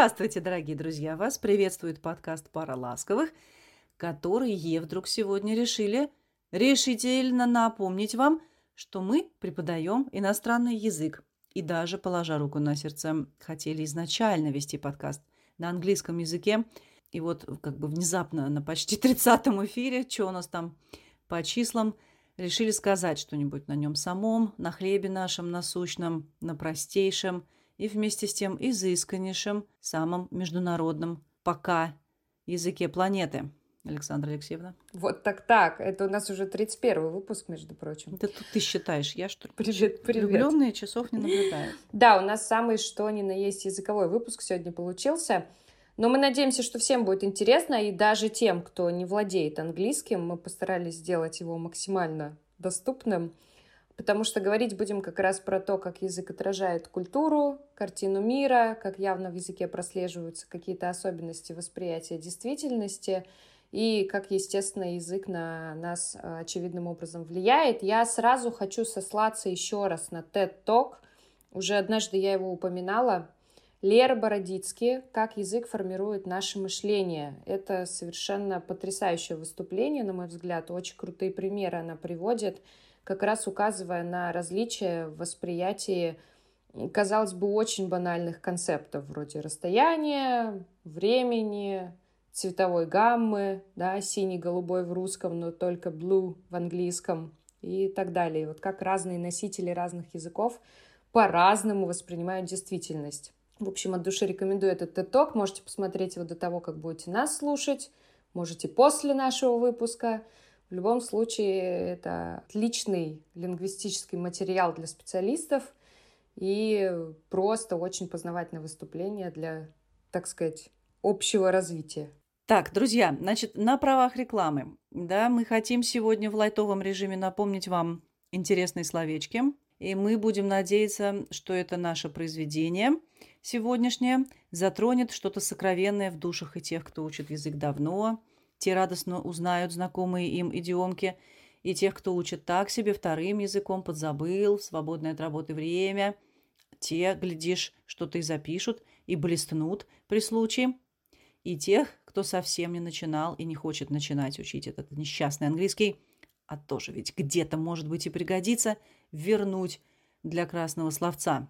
Здравствуйте, дорогие друзья! Вас приветствует подкаст «Пара ласковых», которые вдруг сегодня решили решительно напомнить вам, что мы преподаем иностранный язык. И даже, положа руку на сердце, хотели изначально вести подкаст на английском языке. И вот как бы внезапно на почти 30-м эфире, что у нас там по числам, решили сказать что-нибудь на нем самом, на хлебе нашем насущном, на простейшем – и вместе с тем изысканнейшим, самым международным пока языке планеты. Александра Алексеевна. Вот так-так. Это у нас уже 31 выпуск, между прочим. Да тут ты считаешь, я что ли? Привет, привет. Влюбленные часов не наблюдают. Да, у нас самый что ни на есть языковой выпуск сегодня получился. Но мы надеемся, что всем будет интересно, и даже тем, кто не владеет английским, мы постарались сделать его максимально доступным потому что говорить будем как раз про то, как язык отражает культуру, картину мира, как явно в языке прослеживаются какие-то особенности восприятия действительности и как, естественно, язык на нас э, очевидным образом влияет. Я сразу хочу сослаться еще раз на TED Talk. Уже однажды я его упоминала. Лера Бородицкий «Как язык формирует наше мышление». Это совершенно потрясающее выступление, на мой взгляд. Очень крутые примеры она приводит как раз указывая на различия в восприятии, казалось бы, очень банальных концептов, вроде расстояния, времени, цветовой гаммы, да, синий-голубой в русском, но только blue в английском и так далее. Вот как разные носители разных языков по-разному воспринимают действительность. В общем, от души рекомендую этот TED Можете посмотреть его до того, как будете нас слушать. Можете после нашего выпуска. В любом случае, это отличный лингвистический материал для специалистов и просто очень познавательное выступление для, так сказать, общего развития. Так, друзья, значит, на правах рекламы, да, мы хотим сегодня в лайтовом режиме напомнить вам интересные словечки, и мы будем надеяться, что это наше произведение сегодняшнее затронет что-то сокровенное в душах и тех, кто учит язык давно, те радостно узнают знакомые им идиомки, и тех, кто учит так себе вторым языком, подзабыл, в свободное от работы время. Те, глядишь, что-то и запишут, и блеснут при случае. И тех, кто совсем не начинал и не хочет начинать учить этот несчастный английский, а тоже ведь где-то, может быть, и пригодится, вернуть для красного словца.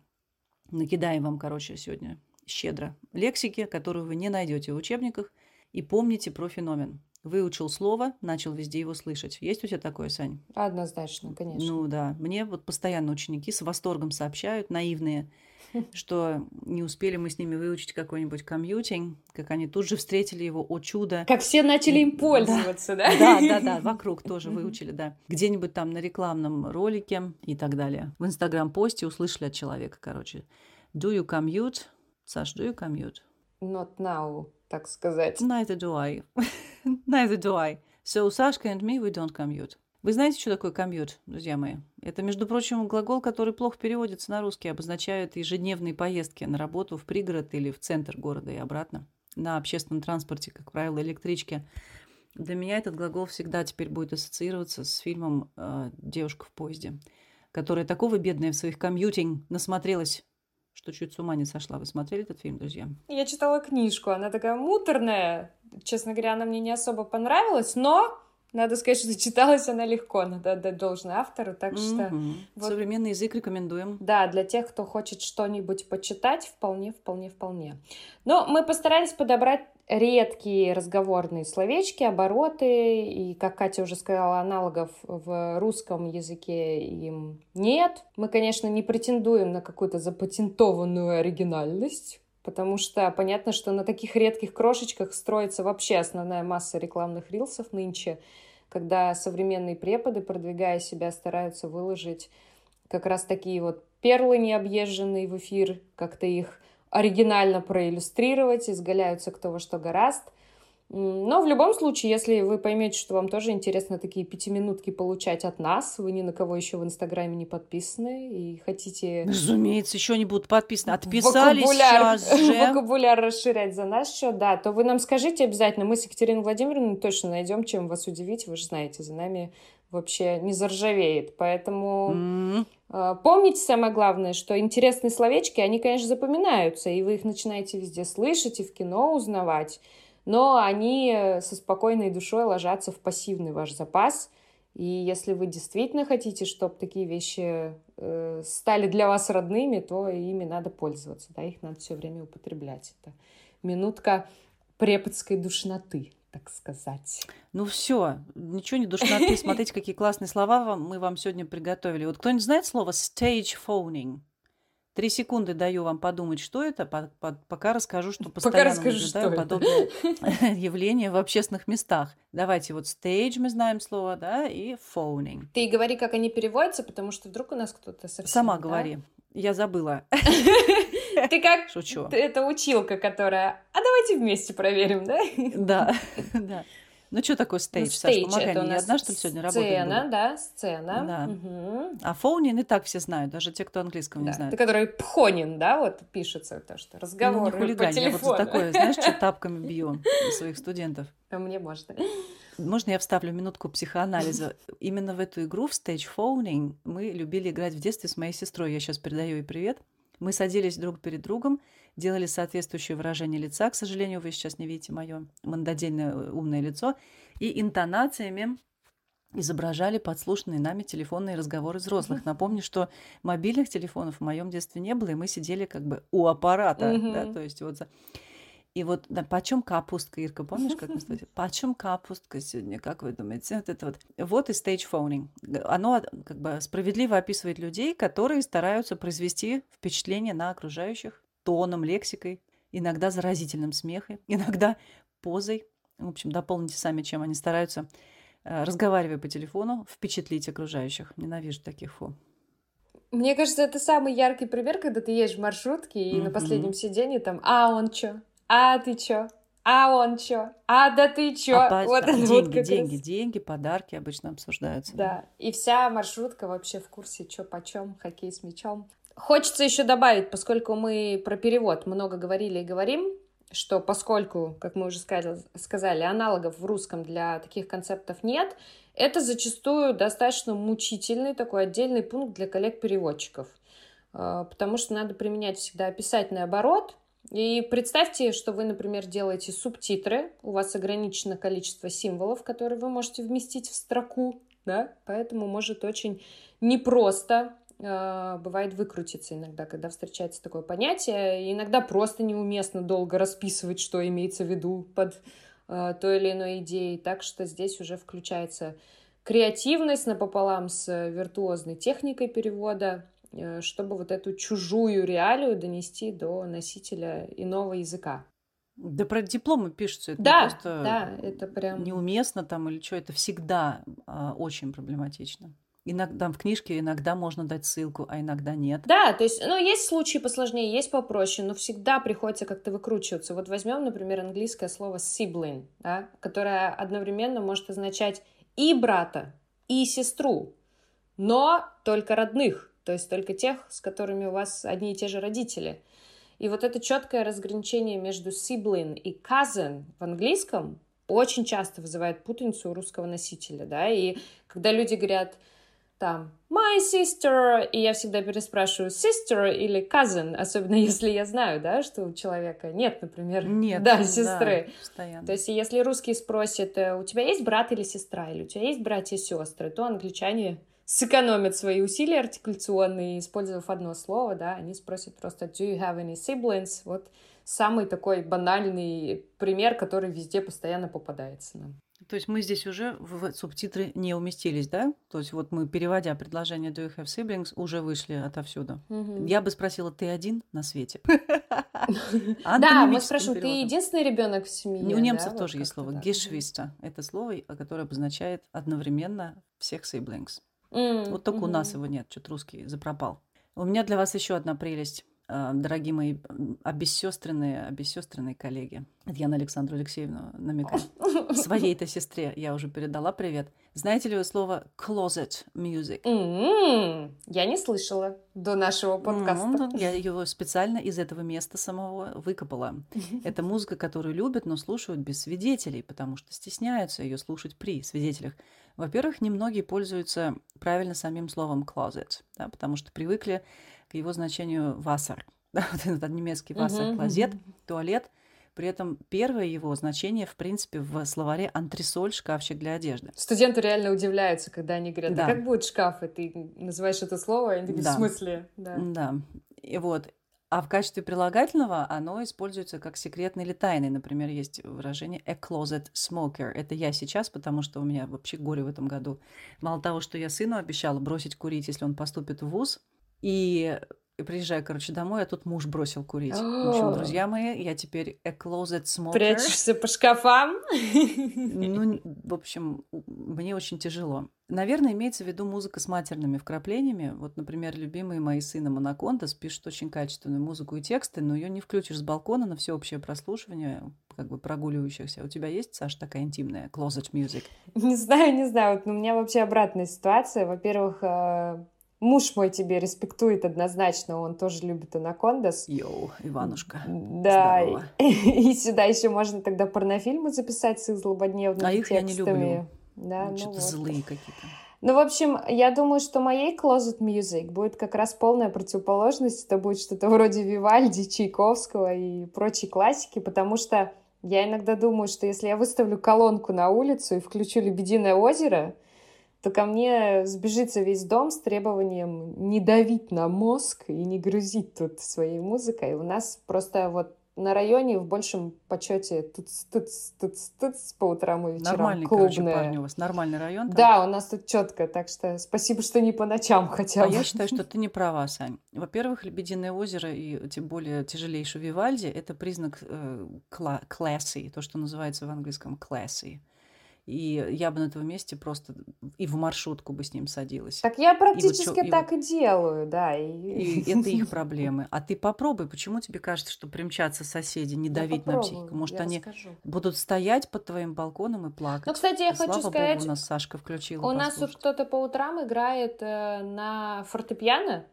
Накидаем вам, короче, сегодня щедро лексики, которую вы не найдете в учебниках, и помните про феномен. Выучил слово, начал везде его слышать. Есть у тебя такое, Сань? Однозначно, конечно. Ну да. Мне вот постоянно ученики с восторгом сообщают, наивные, что не успели мы с ними выучить какой-нибудь комьютинг, как они тут же встретили его, о чудо. Как все начали им пользоваться, да? Да, да, да, вокруг тоже выучили, да. Где-нибудь там на рекламном ролике и так далее. В инстаграм-посте услышали от человека, короче. Do you commute? Саш, do you commute? Not now так сказать. Neither do I. Neither do I. So Sashka and me, we don't commute. Вы знаете, что такое commute, друзья мои? Это, между прочим, глагол, который плохо переводится на русский, обозначает ежедневные поездки на работу в пригород или в центр города и обратно. На общественном транспорте, как правило, электричке. Для меня этот глагол всегда теперь будет ассоциироваться с фильмом э, «Девушка в поезде», которая такого бедная в своих комьютинг насмотрелась что чуть с ума не сошла. Вы смотрели этот фильм, друзья? Я читала книжку, она такая муторная. Честно говоря, она мне не особо понравилась, но надо сказать, что читалась она легко, надо отдать должное автору, так что... Mm-hmm. Вот... Современный язык рекомендуем. Да, для тех, кто хочет что-нибудь почитать, вполне, вполне, вполне. Но мы постарались подобрать редкие разговорные словечки, обороты, и, как Катя уже сказала, аналогов в русском языке им нет. Мы, конечно, не претендуем на какую-то запатентованную оригинальность, потому что понятно, что на таких редких крошечках строится вообще основная масса рекламных рилсов нынче, когда современные преподы, продвигая себя, стараются выложить как раз такие вот перлы необъезженные в эфир, как-то их оригинально проиллюстрировать, изгаляются кто во что гораст. Но в любом случае, если вы поймете, что вам тоже интересно такие пятиминутки получать от нас, вы ни на кого еще в Инстаграме не подписаны и хотите... Разумеется, еще не будут подписаны. Отписались вокабуляр, сейчас же. Вокабуляр расширять за наш счет, да, то вы нам скажите обязательно. Мы с Екатериной Владимировной точно найдем, чем вас удивить. Вы же знаете, за нами вообще не заржавеет. Поэтому mm-hmm. помните самое главное, что интересные словечки, они, конечно, запоминаются, и вы их начинаете везде слышать и в кино узнавать, но они со спокойной душой ложатся в пассивный ваш запас. И если вы действительно хотите, чтобы такие вещи э, стали для вас родными, то ими надо пользоваться, да, их надо все время употреблять. Это минутка преподской душноты так сказать. Ну все, ничего не душноты. Смотрите, какие классные слова вам, мы вам сегодня приготовили. Вот кто-нибудь знает слово stage phoning? Три секунды даю вам подумать, что это, по, по, пока расскажу, что постоянно пока расскажу, наблюдаю что подобное явление в общественных местах. Давайте вот stage мы знаем слово, да, и phoning. Ты говори, как они переводятся, потому что вдруг у нас кто-то совсем... Сама да? говори. Я забыла. Ты как Шучу. это училка, которая... А давайте вместе проверим, да? Да, да. Ну, что такое стейдж, ну, Саша, помогай мне. Я одна, что ли, сегодня работаю? Сцена, да, сцена. Да. Угу. А фоунин и так все знают, даже те, кто английского да. не знает. Ты, который пхонин, да, вот пишется, то, что разговор ну, не хулигань, по телефону. я вот такое, знаешь, что тапками бью своих студентов. А мне можно. Можно я вставлю минутку психоанализа? Именно в эту игру, в stage phoning, мы любили играть в детстве с моей сестрой. Я сейчас передаю ей привет. Мы садились друг перед другом, делали соответствующее выражение лица. К сожалению, вы сейчас не видите мое мандодельное э, умное лицо. И интонациями изображали подслушанные нами телефонные разговоры взрослых. Напомню, что мобильных телефонов в моем детстве не было, и мы сидели как бы у аппарата. Да, то есть вот за... И вот, да, почем капустка, Ирка, помнишь, как мы сказали? Почем капустка сегодня, как вы думаете? Вот это вот. Вот и stage phoning. Оно как бы справедливо описывает людей, которые стараются произвести впечатление на окружающих тоном, лексикой, иногда заразительным смехом, иногда позой. В общем, дополните сами, чем они стараются, э, разговаривая по телефону, впечатлить окружающих. Ненавижу таких фу. Мне кажется, это самый яркий пример, когда ты едешь в маршрутке, и mm-hmm. на последнем сиденье там, а он чё? А ты чё? А он чё? А да ты чё? А вот деньги, вот деньги, раз. деньги, подарки обычно обсуждаются. Да, и вся маршрутка вообще в курсе, чё почем, хоккей с мячом. Хочется еще добавить, поскольку мы про перевод много говорили и говорим, что поскольку, как мы уже сказали, сказали, аналогов в русском для таких концептов нет, это зачастую достаточно мучительный такой отдельный пункт для коллег-переводчиков, а, потому что надо применять всегда описательный оборот, и представьте, что вы, например, делаете субтитры, у вас ограничено количество символов, которые вы можете вместить в строку, да, поэтому может очень непросто э, бывает выкрутиться иногда, когда встречается такое понятие. И иногда просто неуместно долго расписывать, что имеется в виду под э, той или иной идеей. Так что здесь уже включается креативность напополам с виртуозной техникой перевода. Э, чтобы вот эту чужую реалию донести до носителя иного языка. Да про дипломы пишутся. Это да, просто да, это прям... Неуместно там или что, это всегда а, очень проблематично. Иногда в книжке иногда можно дать ссылку, а иногда нет. Да, то есть, ну, есть случаи посложнее, есть попроще, но всегда приходится как-то выкручиваться. Вот возьмем, например, английское слово sibling, да, которое одновременно может означать и брата, и сестру, но только родных то есть только тех, с которыми у вас одни и те же родители. И вот это четкое разграничение между sibling и cousin в английском очень часто вызывает путаницу у русского носителя, да, и когда люди говорят там my sister, и я всегда переспрашиваю sister или cousin, особенно если я знаю, да, что у человека нет, например, нет, да, сестры. Да, постоянно. То есть если русские спросят, э, у тебя есть брат или сестра, или у тебя есть братья и сестры, то англичане сэкономят свои усилия артикуляционные, использовав одно слово, да, они спросят просто «Do you have any siblings?» Вот самый такой банальный пример, который везде постоянно попадается нам. То есть мы здесь уже в субтитры не уместились, да? То есть вот мы, переводя предложение «Do you have siblings», уже вышли отовсюду. Угу. Я бы спросила, ты один на свете? Да, мы спрашиваем, ты единственный ребенок в семье? У немцев тоже есть слово «geschwister». Это слово, которое обозначает одновременно всех siblings. Mm, вот только mm-hmm. у нас его нет, что-то русский запропал. У меня для вас еще одна прелесть. э, дорогие мои обессестренные, обессестренные коллеги. Это я на Александру Алексеевну намекаю. Своей-то сестре я уже передала привет. Знаете ли вы слово closet music? Mm-hmm. Я не слышала до нашего подкаста. Mm-hmm. Я его специально из этого места самого выкопала. Это музыка, которую любят, но слушают без свидетелей, потому что стесняются ее слушать при свидетелях. Во-первых, немногие пользуются правильно самим словом closet, да, потому что привыкли к его значению Wasser. Да, вот этот немецкий Wasser, клозет, туалет. При этом первое его значение, в принципе, в словаре антресоль, шкафчик для одежды. Студенты реально удивляются, когда они говорят, да, как будет шкаф, и ты называешь это слово, и они такие, да. в смысле? Да. да. И вот, а в качестве прилагательного оно используется как секретный или тайный. Например, есть выражение a closet smoker. Это я сейчас, потому что у меня вообще горе в этом году. Мало того, что я сыну обещала бросить курить, если он поступит в ВУЗ, и приезжаю, короче, домой, а тут муж бросил курить. В общем, друзья мои, я теперь a closet smoker. Прячешься по шкафам? Ну, в общем, мне очень тяжело. Наверное, имеется в виду музыка с матерными вкраплениями. Вот, например, любимые мои сына Монакондас пишут очень качественную музыку и тексты, но ее не включишь с балкона на всеобщее прослушивание, как бы прогуливающихся. У тебя есть, Саша, такая интимная closet music? Не знаю, не знаю. Вот у меня вообще обратная ситуация. Во-первых, э, Муж мой тебе респектует однозначно, он тоже любит анакондас. Йоу, Иванушка. Да, и, сюда еще можно тогда порнофильмы записать с их злободневными а их я не люблю. Да, ну, Что-то вот. злые какие-то. Ну, в общем, я думаю, что моей closet music будет как раз полная противоположность. Это будет что-то вроде Вивальди, Чайковского и прочей классики, потому что я иногда думаю, что если я выставлю колонку на улицу и включу «Лебединое озеро», то ко мне сбежится весь дом с требованием не давить на мозг и не грузить тут своей музыкой. У нас просто вот на районе в большем почете тут тут тут тут по утрам и вечерам Нормальный, клубные. короче, парни, у вас нормальный район. Там? Да, у нас тут четко, так что спасибо, что не по ночам хотя бы. А я считаю, что ты не права, Сань. Во-первых, Лебединое озеро и тем более тяжелейший Вивальди – это признак э, кла- classy, то, что называется в английском classy. И я бы на этом месте просто и в маршрутку бы с ним садилась. Так я практически и вот, так и, вот, и делаю, да. И... и это их проблемы. А ты попробуй, почему тебе кажется, что примчатся соседи, не давить на психику? Может, они расскажу. будут стоять под твоим балконом и плакать? Ну, кстати, я и, хочу слава сказать... Богу, у нас Сашка включила У нас тут кто-то по утрам играет э, на фортепиано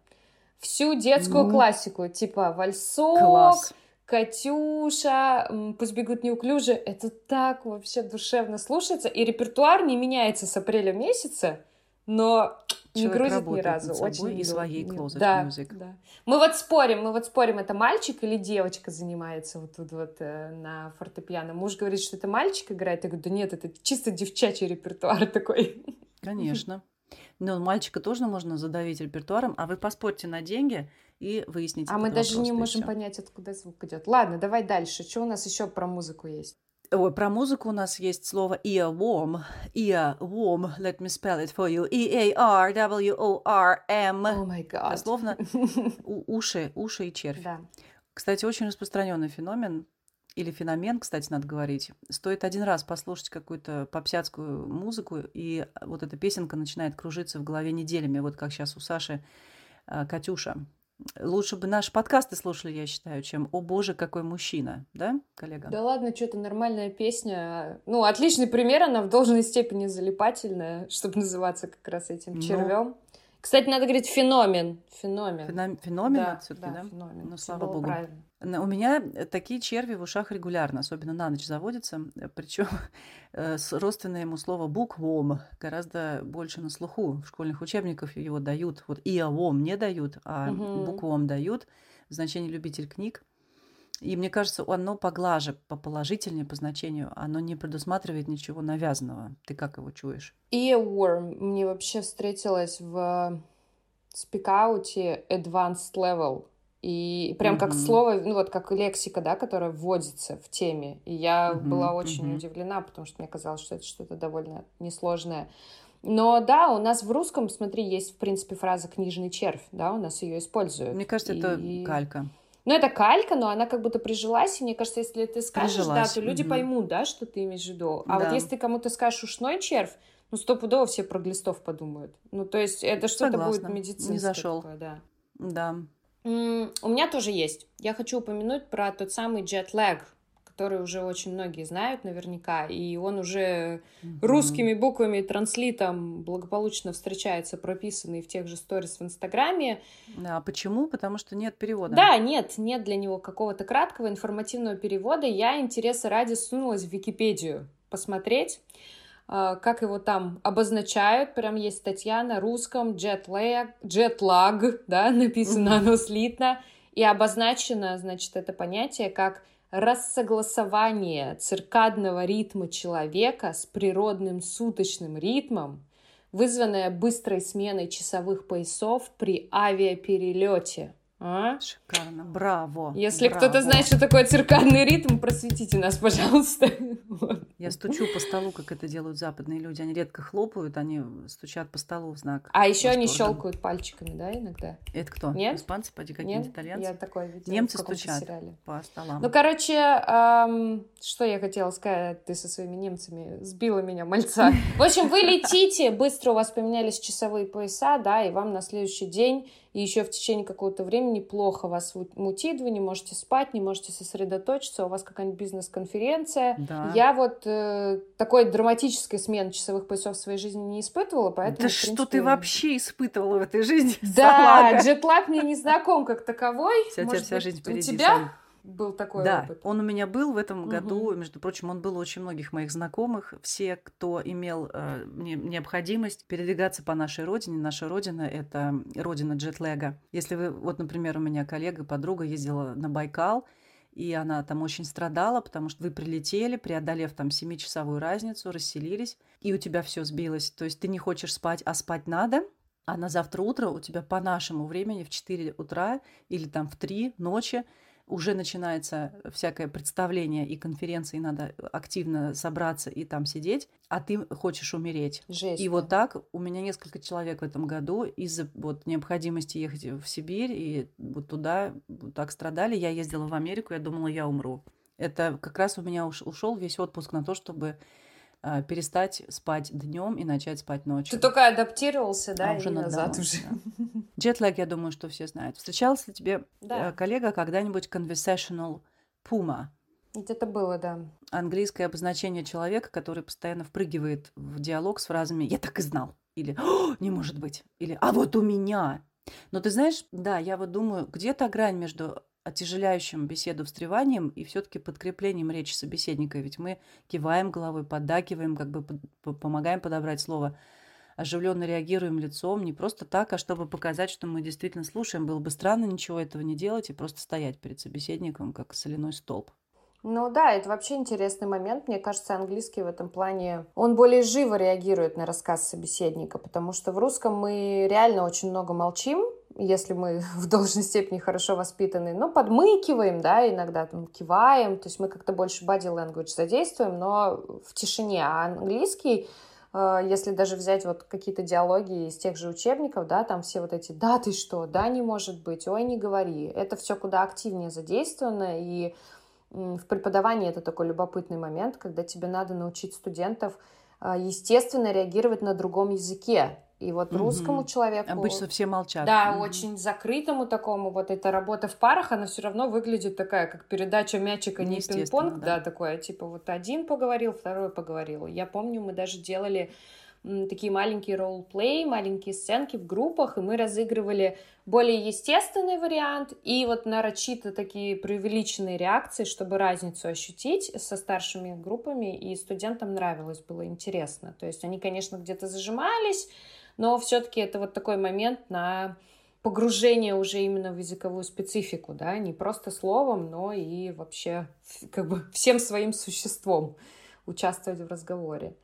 всю детскую ну, классику, типа вальсок, класс Катюша, пусть бегут неуклюже. Это так вообще душевно слушается. И репертуар не меняется с апреля месяца, но не грузит ни разу. Над собой Очень и своей closet да, music. Да. Мы вот спорим, мы вот спорим, это мальчик или девочка занимается вот тут вот э, на фортепиано. Муж говорит, что это мальчик играет. Я говорю, да нет, это чисто девчачий репертуар такой. Конечно. Но мальчика тоже можно задавить репертуаром, а вы поспорьте на деньги, и выяснить. А мы даже не можем понять, откуда звук идет. Ладно, давай дальше. Что у нас еще про музыку есть? Ой, про музыку у нас есть слово earworm. Earworm, let me spell it for you. E-A-R-W-O-R-M. Oh my God. Дословно уши, уши и червь. Да. Кстати, очень распространенный феномен, или феномен, кстати, надо говорить. Стоит один раз послушать какую-то попсятскую музыку, и вот эта песенка начинает кружиться в голове неделями, вот как сейчас у Саши э, Катюша. Лучше бы наши подкасты слушали, я считаю, чем «О боже, какой мужчина», да, коллега? Да ладно, что-то нормальная песня. Ну, отличный пример, она в должной степени залипательная, чтобы называться как раз этим ну. червем. Кстати, надо говорить феномен. Феномен. Феном... Феномен да, все-таки, да? да? Феномен. Ну, слава богу. Правильно. У меня э, такие черви в ушах регулярно, особенно на ночь заводятся. Причем э, родственное ему слово буквом гораздо больше на слуху. В школьных учебниках его дают. Вот иовом не дают, а угу. буквом дают. Значение любитель книг. И мне кажется, оно поглаже, поположительнее по значению. Оно не предусматривает ничего навязанного. Ты как его чуешь? Earworm мне вообще встретилось в спикауте Advanced Level. И прям mm-hmm. как слово, ну вот как лексика, да, которая вводится в теме. И я mm-hmm. была очень mm-hmm. удивлена, потому что мне казалось, что это что-то довольно несложное. Но да, у нас в русском, смотри, есть, в принципе, фраза «книжный червь», да, у нас ее используют. Мне кажется, и... это калька. Ну, это калька, но она как будто прижилась, и мне кажется, если ты скажешь, прижилась. да, то люди угу. поймут, да, что ты имеешь в виду. А да. вот если ты кому-то скажешь «ушной червь», ну, стопудово все про глистов подумают. Ну, то есть это что-то будет медицинское. Не зашел. Такое, да. Да. У меня тоже есть. Я хочу упомянуть про тот самый jet lag, который уже очень многие знают наверняка, и он уже Мгм. русскими буквами, транслитом благополучно встречается, прописанный в тех же сторис в Инстаграме. Да, почему? Потому что нет перевода. Да, нет, нет для него какого-то краткого информативного перевода. Я интереса ради сунулась в Википедию посмотреть, а, как его там обозначают. Прям есть статья на русском, джетлаг, джетлаг, да, написано Мгм. оно слитно. И обозначено, значит, это понятие как рассогласование циркадного ритма человека с природным суточным ритмом, вызванное быстрой сменой часовых поясов при авиаперелете. А? Шикарно. Браво. Если браво. кто-то знает, что такое циркадный ритм, просветите нас, пожалуйста. Я стучу по столу, как это делают западные люди. Они редко хлопают, они стучат по столу в знак. А еще они щелкают пальчиками, да, иногда? Это кто? Нет? Испанцы, поди, какие-нибудь итальянцы? Я такое видела Немцы стучат. сериале. По столам. Ну, короче, ам, что я хотела сказать, ты со своими немцами сбила меня, мальца. В общем, вы летите, быстро у вас поменялись часовые пояса, да, и вам на следующий день и еще в течение какого-то времени плохо вас мутит, вы не можете спать, не можете сосредоточиться, у вас какая-нибудь бизнес-конференция. Да. Я вот э, такой драматической смены часовых поясов в своей жизни не испытывала, поэтому... Да в что принципе, ты вообще испытывала в этой жизни? Да, салага? джетлаг мне не знаком как таковой. Вся, Может вся быть, жизнь у тебя. Был такой Да, опыт? он у меня был в этом Мгм. году. Между прочим, он был у очень многих моих знакомых. Все, кто имел э, не- необходимость передвигаться по нашей родине. Наша родина – это родина джетлега. Если вы, вот, например, у меня коллега, подруга ездила на Байкал, и она там очень страдала, потому что вы прилетели, преодолев там 7-часовую разницу, расселились, и у тебя все сбилось. То есть ты не хочешь спать, а спать надо, а на завтра утро у тебя по нашему времени в 4 утра или там в 3 ночи уже начинается всякое представление и конференции, надо активно собраться и там сидеть, а ты хочешь умереть. Жесть. И вот так у меня несколько человек в этом году из-за вот необходимости ехать в Сибирь и вот туда вот так страдали. Я ездила в Америку, я думала, я умру. Это как раз у меня уш- ушел весь отпуск на то, чтобы перестать спать днем и начать спать ночью. Ты только адаптировался, да, А и уже надо назад уже. Джетлаг, я думаю, что все знают. Встречался ли тебе Да. э, коллега когда-нибудь conversational puma? Это было, да. Английское обозначение человека, который постоянно впрыгивает в диалог с фразами «я так и знал» или «О, «не может быть» или «а вот у меня». Но ты знаешь, да, я вот думаю, где-то грань между отяжеляющим беседу встреванием и все-таки подкреплением речи собеседника. Ведь мы киваем головой, поддакиваем, как бы помогаем подобрать слово, оживленно реагируем лицом, не просто так, а чтобы показать, что мы действительно слушаем. Было бы странно ничего этого не делать и просто стоять перед собеседником, как соляной столб. Ну да, это вообще интересный момент. Мне кажется, английский в этом плане, он более живо реагирует на рассказ собеседника, потому что в русском мы реально очень много молчим, если мы в должной степени хорошо воспитаны, ну, подмыкиваем, да, иногда там киваем, то есть мы как-то больше body language задействуем, но в тишине. А английский, э, если даже взять вот какие-то диалоги из тех же учебников, да, там все вот эти «да, ты что?», «да, не может быть», «ой, не говори», это все куда активнее задействовано, и в преподавании это такой любопытный момент, когда тебе надо научить студентов э, естественно реагировать на другом языке. И вот Мгм. русскому человеку... Обычно все молчат. Да, Мгм. очень закрытому такому, вот эта работа в парах, она все равно выглядит такая, как передача мячика, не пинг-понг, да. да, такое, типа вот один поговорил, второй поговорил. Я помню, мы даже делали такие маленькие ролл-плей, маленькие сценки в группах, и мы разыгрывали более естественный вариант и вот нарочито такие преувеличенные реакции, чтобы разницу ощутить со старшими группами, и студентам нравилось, было интересно. То есть они, конечно, где-то зажимались, но все-таки это вот такой момент на погружение уже именно в языковую специфику, да, не просто словом, но и вообще как бы всем своим существом участвовать в разговоре.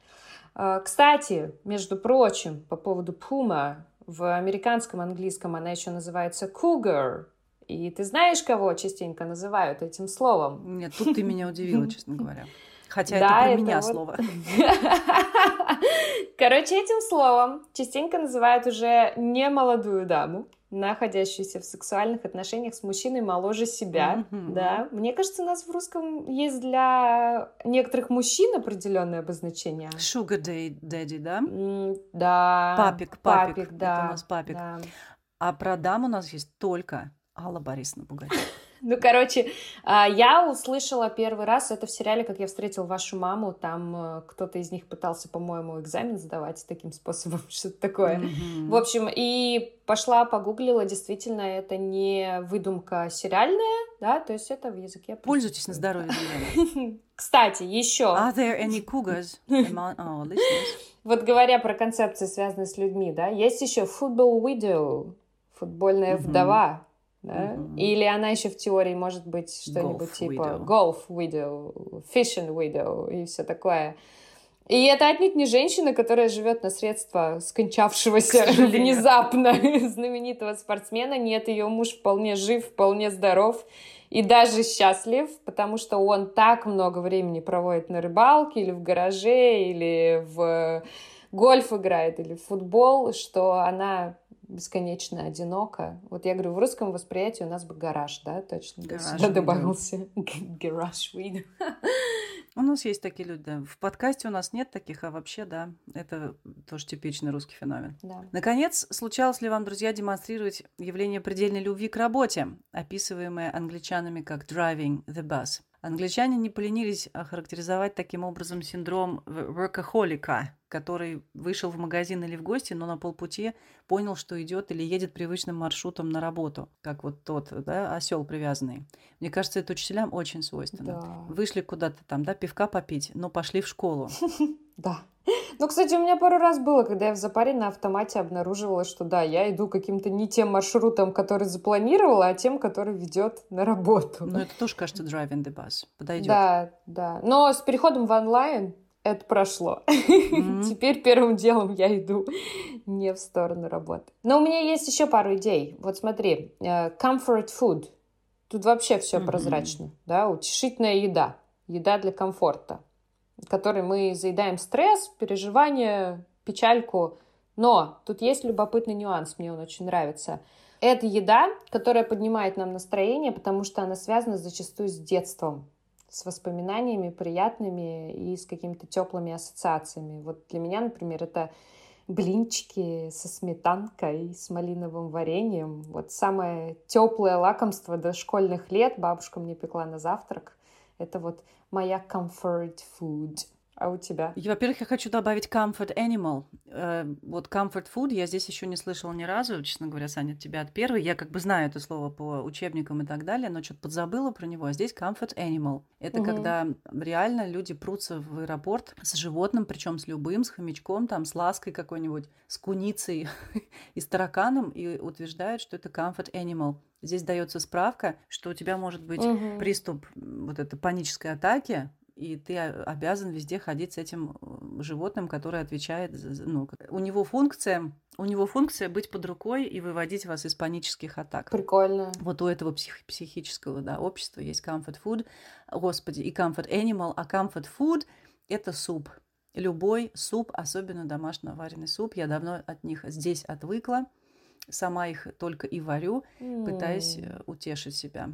А, Кстати, между прочим, по поводу Puma, в американском английском она еще называется cougar. И ты знаешь, кого частенько называют этим словом? Нет, тут ты меня удивила, честно говоря. Хотя Да, это про это меня вот- слово. Короче, этим словом частенько называют уже не молодую даму, находящуюся в сексуальных отношениях с мужчиной моложе себя. Мгм. Да. Мне кажется, у нас в русском есть для некоторых мужчин определенное обозначение. Sugar daddy, да? М, Да. Папик, папик. Это да. у нас папик. да. А про дам у нас есть только Алла Борисовна Бугатина. Ну, короче, а, я услышала первый раз это в сериале «Как я встретил вашу маму». Там э, кто-то из них пытался, по-моему, экзамен сдавать таким способом, что-то такое. Mm-hmm. В общем, и пошла, погуглила, действительно, это не выдумка сериальная, да, то есть это в языке... Пользуйтесь на здоровье. Кстати, еще... Are there any cougars among our listeners? Вот говоря про концепции, связанные с людьми, да, есть еще football widow, футбольная вдова, да? Mm-hmm. Или она еще в теории может быть что-нибудь golf типа widow. golf widow, fishing widow и все такое. И это отнюдь не женщина, которая живет на средства скончавшегося внезапно знаменитого спортсмена. Нет, ее муж вполне жив, вполне здоров и даже счастлив, потому что он так много времени проводит на рыбалке или в гараже, или в гольф играет, или в футбол, что она бесконечно одиноко. Вот я говорю, в русском восприятии у нас бы гараж, да, точно. Гараж сюда добавился. Гараж вид. У нас есть такие люди, да. В подкасте у нас нет таких, а вообще, да, это тоже типичный русский феномен. Да. Наконец, случалось ли вам, друзья, демонстрировать явление предельной любви к работе, описываемое англичанами как driving the bus? Англичане не поленились охарактеризовать таким образом синдром workaholic, который вышел в магазин или в гости, но на полпути понял, что идет или едет привычным маршрутом на работу, как вот тот да, осел привязанный. Мне кажется, это учителям очень свойственно. Да. Вышли куда-то там, да, пивка попить, но пошли в школу. Да. Ну, кстати, у меня пару раз было, когда я в запаре на автомате обнаруживала, что да, я иду каким-то не тем маршрутом, который запланировала, а тем, который ведет на работу. Ну, это тоже, кажется, driving the bus. Подойдет. Да, да. Но с переходом в онлайн это прошло. Mm-hmm. Теперь первым делом я иду не в сторону работы. Но у меня есть еще пару идей. Вот смотри, э, comfort food. Тут вообще все mm-hmm. прозрачно, да, утешительная еда, еда для комфорта которой мы заедаем стресс, переживания, печальку. Но тут есть любопытный нюанс, мне он очень нравится. Это еда, которая поднимает нам настроение, потому что она связана зачастую с детством, с воспоминаниями приятными и с какими-то теплыми ассоциациями. Вот для меня, например, это блинчики со сметанкой, с малиновым вареньем. Вот самое теплое лакомство до школьных лет бабушка мне пекла на завтрак. Это вот моя comfort food. А у тебя? Во-первых, я хочу добавить comfort animal. Э, вот comfort food я здесь еще не слышала ни разу, честно говоря, Саня, от тебя от первой. Я как бы знаю это слово по учебникам и так далее, но что-то подзабыла про него. А здесь comfort animal. Это угу. когда реально люди прутся в аэропорт с животным, причем с любым, с хомячком, там, с лаской какой-нибудь, с куницей и с тараканом, и утверждают, что это comfort animal. Здесь дается справка, что у тебя может быть угу. приступ вот этой панической атаки, и ты обязан везде ходить с этим животным, которое отвечает, ну, у него функция, у него функция быть под рукой и выводить вас из панических атак. Прикольно. Вот у этого псих, психического, да, общества есть comfort food, господи, и comfort animal, а comfort food – это суп. Любой суп, особенно домашний вареный суп, я давно от них здесь отвыкла, сама их только и варю, mm. пытаясь э, утешить себя.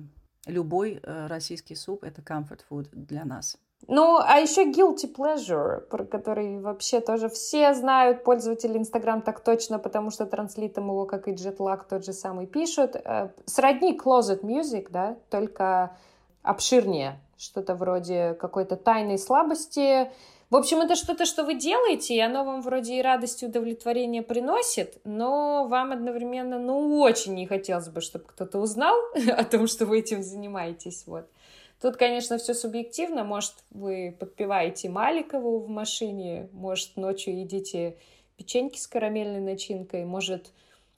Любой э, российский суп – это comfort food для нас. Ну, а еще guilty pleasure, про который вообще тоже все знают, пользователи Инстаграм так точно, потому что транслитом его, как и Jetlag, тот же самый пишут. Э, сродни closet music, да, только обширнее. Что-то вроде какой-то тайной слабости. В общем, это что-то, что вы делаете, и оно вам вроде и радость, и удовлетворение приносит, но вам одновременно, ну, очень не хотелось бы, чтобы кто-то узнал о том, что вы этим занимаетесь, вот. Тут, конечно, все субъективно. Может, вы подпеваете Маликову в машине, может, ночью едите печеньки с карамельной начинкой, может,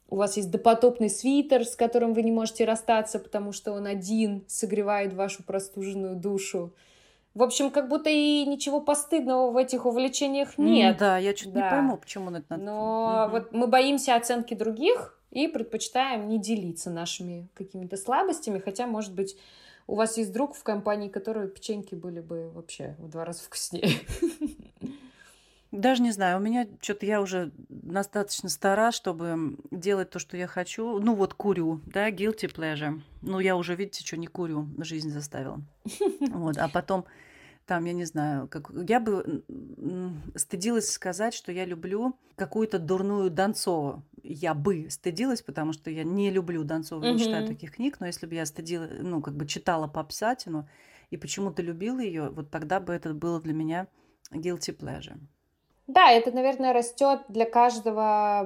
у вас есть допотопный свитер, с которым вы не можете расстаться, потому что он один согревает вашу простуженную душу. В общем, как будто и ничего постыдного в этих увлечениях нет. Mm, да, я чуть да. не пойму, почему это надо. Но угу. вот мы боимся оценки других и предпочитаем не делиться нашими какими-то слабостями, хотя, может быть, у вас есть друг в компании, которого печеньки были бы вообще в два раза вкуснее. Даже не знаю, у меня что-то я уже достаточно стара, чтобы делать то, что я хочу. Ну вот курю, да, guilty pleasure. Ну я уже, видите, что не курю, жизнь заставила. Вот, а потом там, я не знаю, как я бы стыдилась сказать, что я люблю какую-то дурную Донцову. Я бы стыдилась, потому что я не люблю Донцову, не читаю таких книг, но если бы я стыдила, ну, как бы читала по Псатину и почему-то любила ее, вот тогда бы это было для меня guilty pleasure. Да, это, наверное, растет для каждого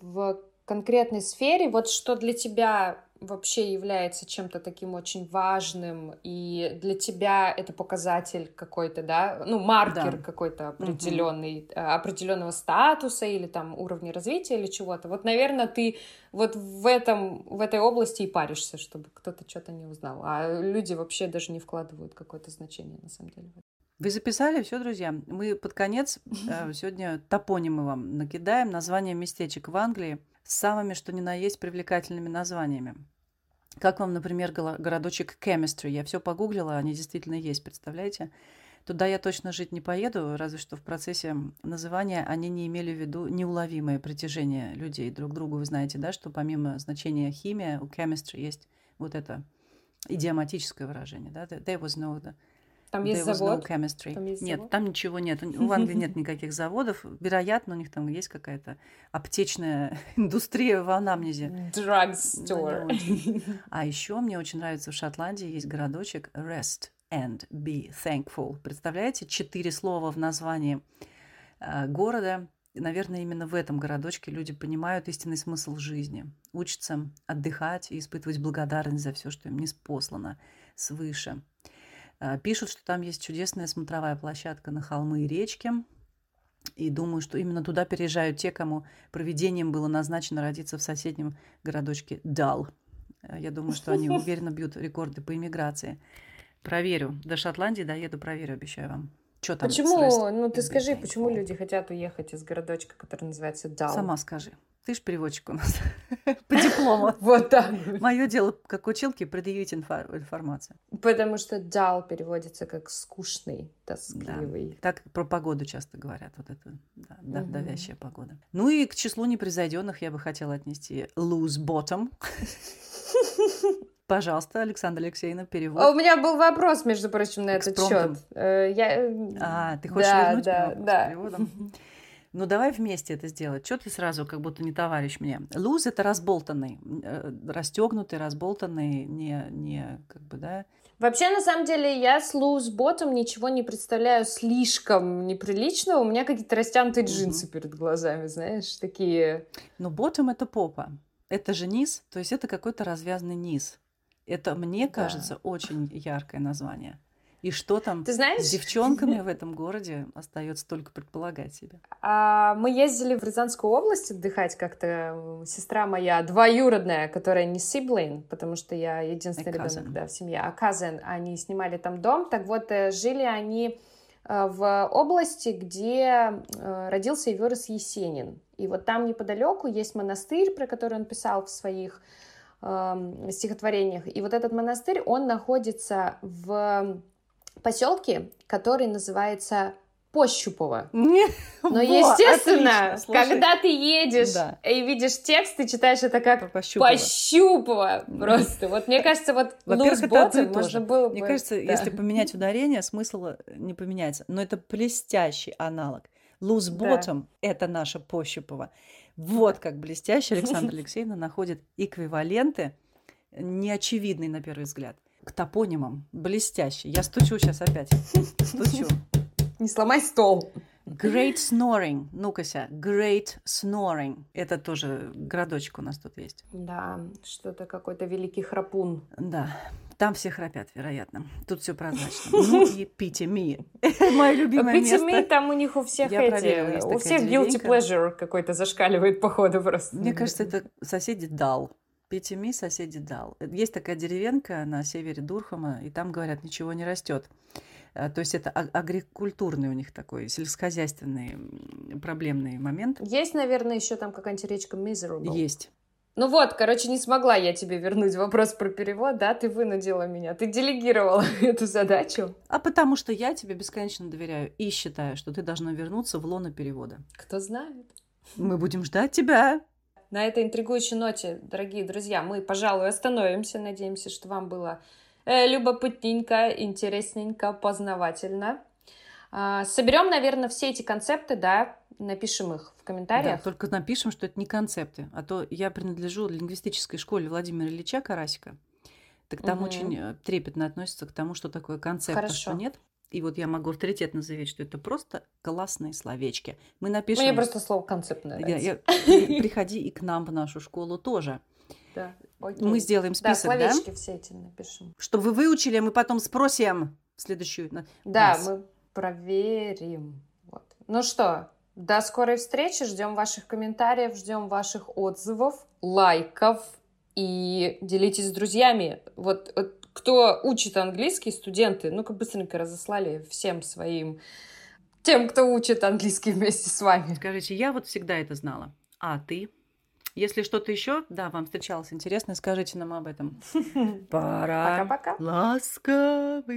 в конкретной сфере. Вот что для тебя вообще является чем-то таким очень важным, и для тебя это показатель какой-то, да, ну, маркер да. какой-то определенный, угу. определенного статуса или там уровня развития или чего-то. Вот, наверное, ты вот в этом, в этой области и паришься, чтобы кто-то что-то не узнал. А люди вообще даже не вкладывают какое-то значение, на самом деле. Вы записали все, друзья? Мы под конец э, сегодня топонимы вам накидаем название местечек в Англии с самыми, что ни на есть, привлекательными названиями. Как вам, например, городочек Chemistry? Я все погуглила, они действительно есть, представляете? Туда я точно жить не поеду, разве что в процессе называния они не имели в виду неуловимое притяжение людей друг к другу. Вы знаете, да, что помимо значения химия, у chemistry есть вот это идиоматическое выражение. Да? There was no там есть завод? No chemistry. Там есть нет, завод? там ничего нет. В Англии нет никаких заводов. Вероятно, у них там есть какая-то аптечная индустрия в анамнезе. Drugstore. А еще мне очень нравится в Шотландии есть городочек Rest and be thankful. Представляете, четыре слова в названии э, города. Наверное, именно в этом городочке люди понимают истинный смысл жизни, учатся отдыхать и испытывать благодарность за все, что им не спослано свыше. А, пишут, что там есть чудесная смотровая площадка на холмы и речки. И думаю, что именно туда переезжают те, кому проведением было назначено родиться в соседнем городочке Дал. А, я думаю, что они уверенно бьют рекорды по иммиграции. Проверю. До Шотландии доеду, проверю, обещаю вам. Что там? Почему? Ну, ты скажи, почему люди хотят уехать из городочка, который называется Дал? Сама скажи. Ты же переводчик у нас по диплому. Вот так. Мое дело, как училки, предъявить информацию. Потому что дал переводится как скучный, тоскливый. Так про погоду часто говорят, вот это давящая погода. Ну и к числу непревзойденных я бы хотела отнести lose bottom. Пожалуйста, Александра Алексеевна, перевод. А у меня был вопрос, между прочим, на этот счет. Э, я... Э, а, ты хочешь да, вернуть да, да. переводом? Ну, давай вместе это сделать. Что ты сразу как будто не товарищ мне? Луз – это разболтанный, э, расстегнутый, разболтанный, не, не как бы, да? Вообще, на самом деле, я с луз-ботом ничего не представляю слишком неприличного. У меня какие-то растянутые джинсы mm-hmm. перед глазами, знаешь, такие... Ну, ботом – это попа. Это же низ, то есть это какой-то развязанный низ. Это, мне да. кажется, очень яркое название. И что там Ты знаешь? с девчонками в этом городе остается только предполагать себе. А, мы ездили в Рязанскую область отдыхать как-то. Сестра моя двоюродная, которая не сиблин, потому что я единственный ребенок да, в семье, а cousin, они снимали там дом. Так вот, э, жили они э, в области, где э, родился и вырос Есенин. И вот там неподалеку есть монастырь, про который он писал в своих э, стихотворениях. И вот этот монастырь, он находится в поселке, который называется Пощупово. Но, естественно, когда ты едешь да. и видишь текст, ты читаешь это как Пощупово. Пощупово. Просто. Вот мне кажется, вот Луз Ботом можно было бы... Мне кажется, да. если поменять ударение, смысл не поменяется. Но это блестящий аналог. Луз Ботом да. это наша Пощупова. Вот как блестяще Александра Алексеевна находит эквиваленты, неочевидные на первый взгляд – к топонимам. Блестяще. Я стучу сейчас опять. Стучу. Не сломай стол. Great Snoring. Ну-ка Great Snoring. Это тоже городочек у нас тут есть. Да, что-то какой-то великий храпун. Да. Там все храпят, вероятно. Тут все прозрачно. Ну и Пити Ми. Мое любимое место. Пити Ми, там у них у всех Я эти... У всех guilty pleasure какой-то зашкаливает, походу, просто. Мне кажется, это соседи дал. Пятими соседи дал. Есть такая деревенка на севере Дурхама, и там, говорят, ничего не растет. А, то есть это агрикультурный у них такой, сельскохозяйственный проблемный момент. Есть, наверное, еще там какая-нибудь речка Miserable? Есть. Ну вот, короче, не смогла я тебе вернуть вопрос про перевод, да? Ты вынудила меня, ты делегировала эту задачу. А потому что я тебе бесконечно доверяю и считаю, что ты должна вернуться в лоно перевода. Кто знает. Мы будем ждать тебя. На этой интригующей ноте, дорогие друзья, мы, пожалуй, остановимся. Надеемся, что вам было э, любопытненько, интересненько, познавательно. А, соберем, наверное, все эти концепты, да, напишем их в комментариях. Да, только напишем, что это не концепты. А то я принадлежу лингвистической школе Владимира Ильича Карасика. Так там угу. очень э, трепетно относятся к тому, что такое концепт, а что нет. И вот я могу авторитетно заявить, что это просто классные словечки. Мы напишем... Мне просто слово концепт нравится. Я, я, приходи и к нам в нашу школу тоже. Да, окей. Мы сделаем список, да? словечки да? все эти напишем. Чтобы вы выучили, а мы потом спросим следующую. Да, мы проверим. Вот. Ну что, до скорой встречи. Ждем ваших комментариев, ждем ваших отзывов, лайков и делитесь с друзьями. Вот, вот кто учит английский, студенты, ну-ка быстренько разослали всем своим тем, кто учит английский вместе с вами. Скажите, я вот всегда это знала. А ты? Если что-то еще, да, вам встречалось интересно, скажите нам об этом. Пора. Пока-пока. Ласковый.